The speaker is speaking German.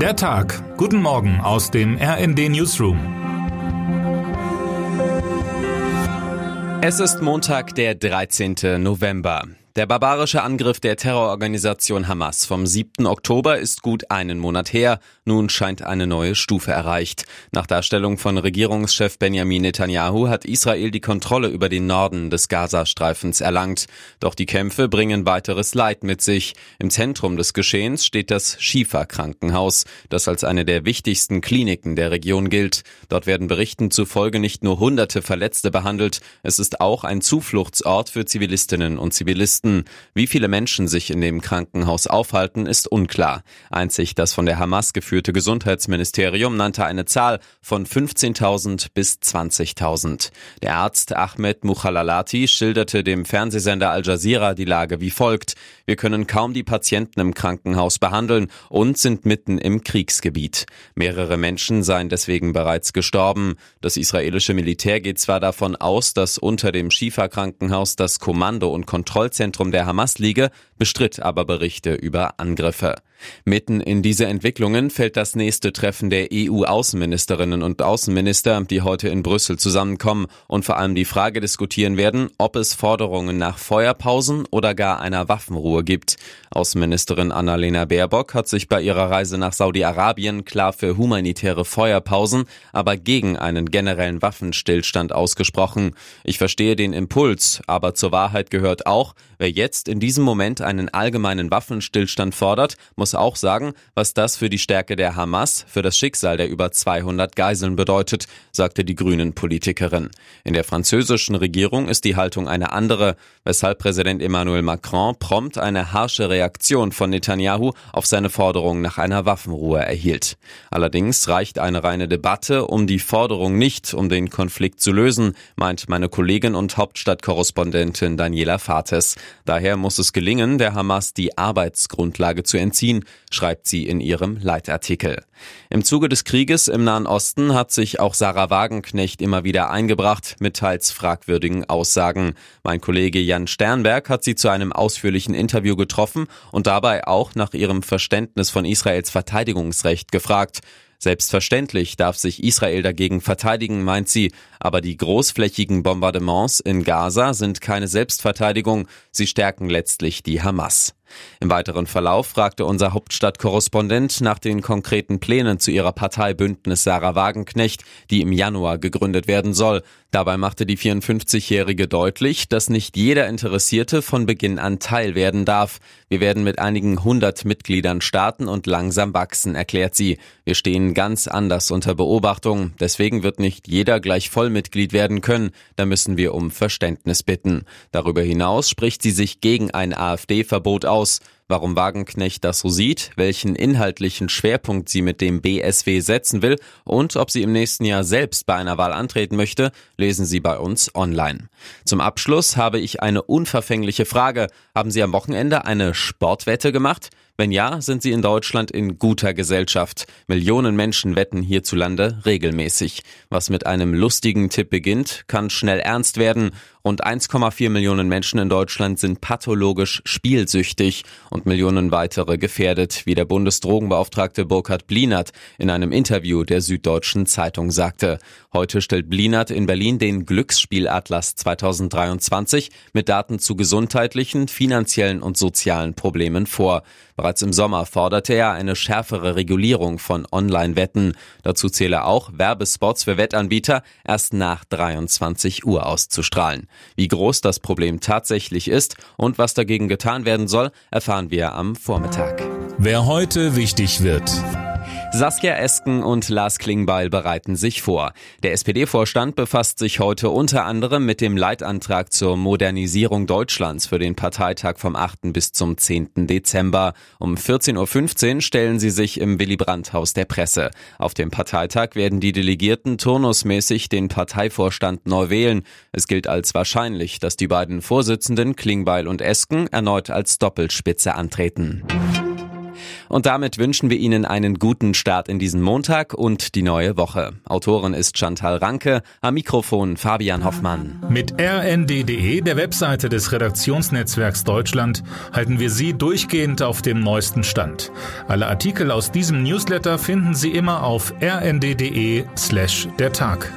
Der Tag. Guten Morgen aus dem RND Newsroom. Es ist Montag, der 13. November. Der barbarische Angriff der Terrororganisation Hamas vom 7. Oktober ist gut einen Monat her. Nun scheint eine neue Stufe erreicht. Nach Darstellung von Regierungschef Benjamin Netanyahu hat Israel die Kontrolle über den Norden des Gazastreifens erlangt. Doch die Kämpfe bringen weiteres Leid mit sich. Im Zentrum des Geschehens steht das Schifa-Krankenhaus, das als eine der wichtigsten Kliniken der Region gilt. Dort werden Berichten zufolge nicht nur hunderte Verletzte behandelt, es ist auch ein Zufluchtsort für Zivilistinnen und Zivilisten. Ärzten. Wie viele Menschen sich in dem Krankenhaus aufhalten, ist unklar. Einzig das von der Hamas geführte Gesundheitsministerium nannte eine Zahl von 15.000 bis 20.000. Der Arzt Ahmed Mukhalalati schilderte dem Fernsehsender Al Jazeera die Lage wie folgt. Wir können kaum die Patienten im Krankenhaus behandeln und sind mitten im Kriegsgebiet. Mehrere Menschen seien deswegen bereits gestorben. Das israelische Militär geht zwar davon aus, dass unter dem Schifa-Krankenhaus das Kommando- und Kontrollzentrum Zentrum der Hamas liege, bestritt aber Berichte über Angriffe. Mitten in diese Entwicklungen fällt das nächste Treffen der EU-Außenministerinnen und Außenminister, die heute in Brüssel zusammenkommen und vor allem die Frage diskutieren werden, ob es Forderungen nach Feuerpausen oder gar einer Waffenruhe gibt. Außenministerin Annalena Baerbock hat sich bei ihrer Reise nach Saudi-Arabien klar für humanitäre Feuerpausen, aber gegen einen generellen Waffenstillstand ausgesprochen. Ich verstehe den Impuls, aber zur Wahrheit gehört auch, wer jetzt in diesem Moment einen allgemeinen Waffenstillstand fordert, muss auch sagen, was das für die Stärke der Hamas, für das Schicksal der über 200 Geiseln bedeutet, sagte die grünen Politikerin. In der französischen Regierung ist die Haltung eine andere, weshalb Präsident Emmanuel Macron prompt eine harsche Reaktion von Netanyahu auf seine Forderung nach einer Waffenruhe erhielt. Allerdings reicht eine reine Debatte um die Forderung nicht, um den Konflikt zu lösen, meint meine Kollegin und Hauptstadtkorrespondentin Daniela Fates. Daher muss es gelingen, der Hamas die Arbeitsgrundlage zu entziehen, schreibt sie in ihrem Leitartikel. Im Zuge des Krieges im Nahen Osten hat sich auch Sarah Wagenknecht immer wieder eingebracht mit teils fragwürdigen Aussagen. Mein Kollege Jan Sternberg hat sie zu einem ausführlichen Interview getroffen und dabei auch nach ihrem Verständnis von Israels Verteidigungsrecht gefragt. Selbstverständlich darf sich Israel dagegen verteidigen, meint sie, aber die großflächigen Bombardements in Gaza sind keine Selbstverteidigung, sie stärken letztlich die Hamas. Im weiteren Verlauf fragte unser Hauptstadtkorrespondent nach den konkreten Plänen zu ihrer Partei Bündnis Sarah Wagenknecht, die im Januar gegründet werden soll. Dabei machte die 54-Jährige deutlich, dass nicht jeder Interessierte von Beginn an Teil werden darf. Wir werden mit einigen hundert Mitgliedern starten und langsam wachsen, erklärt sie. Wir stehen ganz anders unter Beobachtung. Deswegen wird nicht jeder gleich Vollmitglied werden können. Da müssen wir um Verständnis bitten. Darüber hinaus spricht sie sich gegen ein AfD-Verbot aus aus, warum Wagenknecht das so sieht, welchen inhaltlichen Schwerpunkt sie mit dem BSW setzen will und ob sie im nächsten Jahr selbst bei einer Wahl antreten möchte, lesen Sie bei uns online. Zum Abschluss habe ich eine unverfängliche Frage. Haben Sie am Wochenende eine Sportwette gemacht? Wenn ja, sind Sie in Deutschland in guter Gesellschaft. Millionen Menschen wetten hierzulande regelmäßig. Was mit einem lustigen Tipp beginnt, kann schnell ernst werden. Rund 1,4 Millionen Menschen in Deutschland sind pathologisch spielsüchtig und Millionen weitere gefährdet, wie der Bundesdrogenbeauftragte Burkhard Blinert in einem Interview der Süddeutschen Zeitung sagte. Heute stellt Blinert in Berlin den Glücksspielatlas 2023 mit Daten zu gesundheitlichen, finanziellen und sozialen Problemen vor. Bereits im Sommer forderte er eine schärfere Regulierung von Online-Wetten. Dazu zähle auch, Werbespots für Wettanbieter erst nach 23 Uhr auszustrahlen. Wie groß das Problem tatsächlich ist und was dagegen getan werden soll, erfahren wir am Vormittag. Wer heute wichtig wird. Saskia Esken und Lars Klingbeil bereiten sich vor. Der SPD-Vorstand befasst sich heute unter anderem mit dem Leitantrag zur Modernisierung Deutschlands für den Parteitag vom 8. bis zum 10. Dezember. Um 14.15 Uhr stellen sie sich im Willy Brandt-Haus der Presse. Auf dem Parteitag werden die Delegierten turnusmäßig den Parteivorstand neu wählen. Es gilt als wahrscheinlich, dass die beiden Vorsitzenden Klingbeil und Esken erneut als Doppelspitze antreten. Und damit wünschen wir Ihnen einen guten Start in diesen Montag und die neue Woche. Autorin ist Chantal Ranke, am Mikrofon Fabian Hoffmann. Mit rnd.de, der Webseite des Redaktionsnetzwerks Deutschland, halten wir Sie durchgehend auf dem neuesten Stand. Alle Artikel aus diesem Newsletter finden Sie immer auf rnd.de slash der Tag.